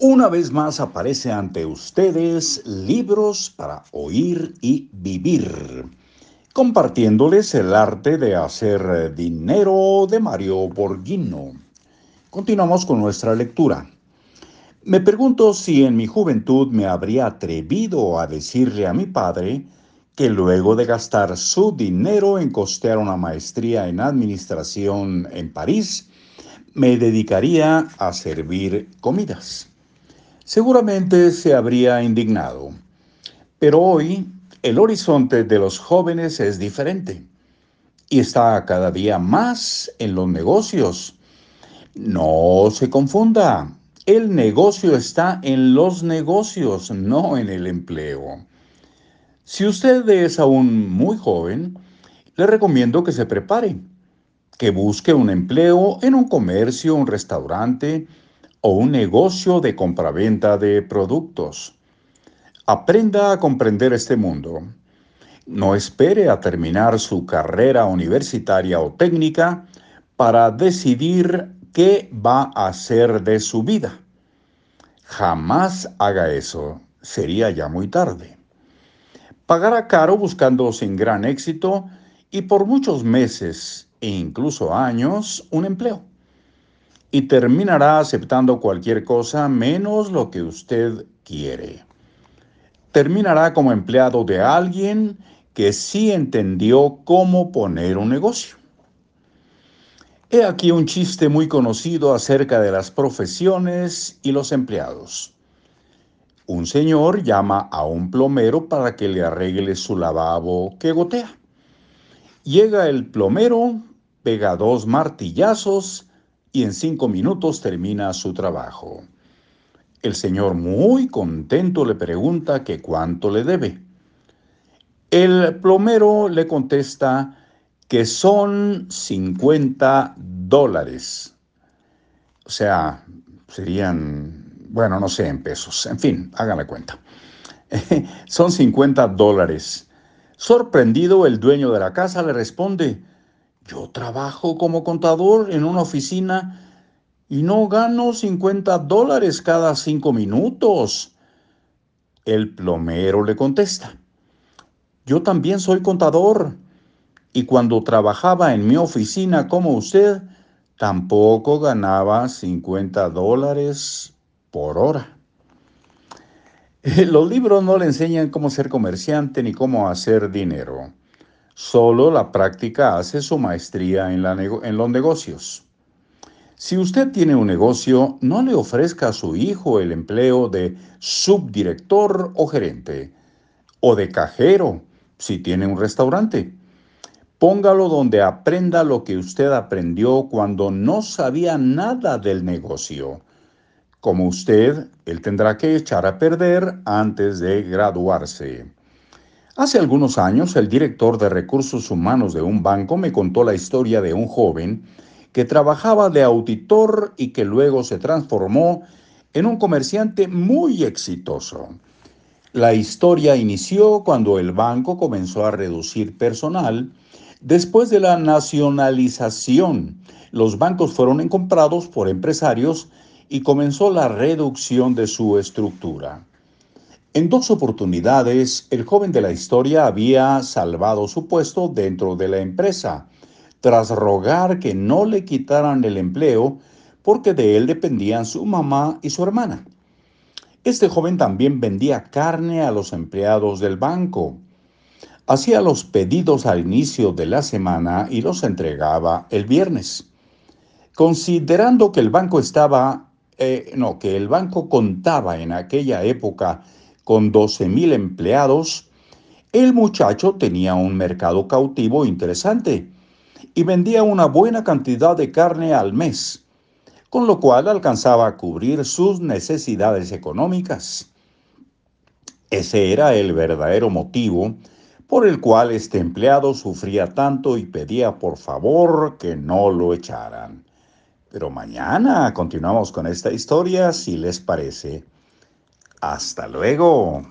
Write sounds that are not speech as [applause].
Una vez más aparece ante ustedes libros para oír y vivir, compartiéndoles el arte de hacer dinero de Mario Borghino. Continuamos con nuestra lectura. Me pregunto si en mi juventud me habría atrevido a decirle a mi padre que luego de gastar su dinero en costear una maestría en administración en París, me dedicaría a servir comidas seguramente se habría indignado. Pero hoy el horizonte de los jóvenes es diferente y está cada día más en los negocios. No se confunda, el negocio está en los negocios, no en el empleo. Si usted es aún muy joven, le recomiendo que se prepare, que busque un empleo en un comercio, un restaurante, o un negocio de compraventa de productos. Aprenda a comprender este mundo. No espere a terminar su carrera universitaria o técnica para decidir qué va a hacer de su vida. Jamás haga eso, sería ya muy tarde. Pagará caro buscando sin gran éxito y por muchos meses e incluso años un empleo y terminará aceptando cualquier cosa menos lo que usted quiere. Terminará como empleado de alguien que sí entendió cómo poner un negocio. He aquí un chiste muy conocido acerca de las profesiones y los empleados. Un señor llama a un plomero para que le arregle su lavabo que gotea. Llega el plomero, pega dos martillazos y en cinco minutos termina su trabajo. El señor muy contento le pregunta que cuánto le debe. El plomero le contesta que son 50 dólares. O sea, serían, bueno, no sé, en pesos. En fin, háganle cuenta. [laughs] son 50 dólares. Sorprendido, el dueño de la casa le responde, yo trabajo como contador en una oficina y no gano 50 dólares cada cinco minutos. El plomero le contesta, yo también soy contador y cuando trabajaba en mi oficina como usted, tampoco ganaba 50 dólares por hora. [laughs] Los libros no le enseñan cómo ser comerciante ni cómo hacer dinero. Solo la práctica hace su maestría en, los negocios. Si usted tiene un negocio, no le ofrezca a su hijo el empleo de subdirector o gerente, o de cajero, si tiene un restaurante. Póngalo donde aprenda lo que usted aprendió cuando no sabía nada del negocio. Como usted, él tendrá que echar a perder antes de graduarse. Hace algunos años, el director de recursos humanos de un banco me contó la historia de un joven que trabajaba de auditor y que luego se transformó en un comerciante muy exitoso. La historia inició cuando el banco comenzó a reducir personal. Después de la nacionalización, los bancos fueron comprados por empresarios y comenzó la reducción de su estructura. En dos oportunidades, el joven de la historia había salvado su puesto dentro de la empresa, tras rogar que no le quitaran el empleo porque de él dependían su mamá y su hermana. Este joven también vendía carne a los empleados del banco. Hacía los pedidos al inicio de la semana y los entregaba el viernes. Considerando que el banco estaba, eh, no, que el banco contaba en aquella época con 12.000 empleados, el muchacho tenía un mercado cautivo interesante y vendía una buena cantidad de carne al mes, con lo cual alcanzaba a cubrir sus necesidades económicas. Ese era el verdadero motivo por el cual este empleado sufría tanto y pedía por favor que no lo echaran. Pero mañana continuamos con esta historia si les parece. Hasta luego.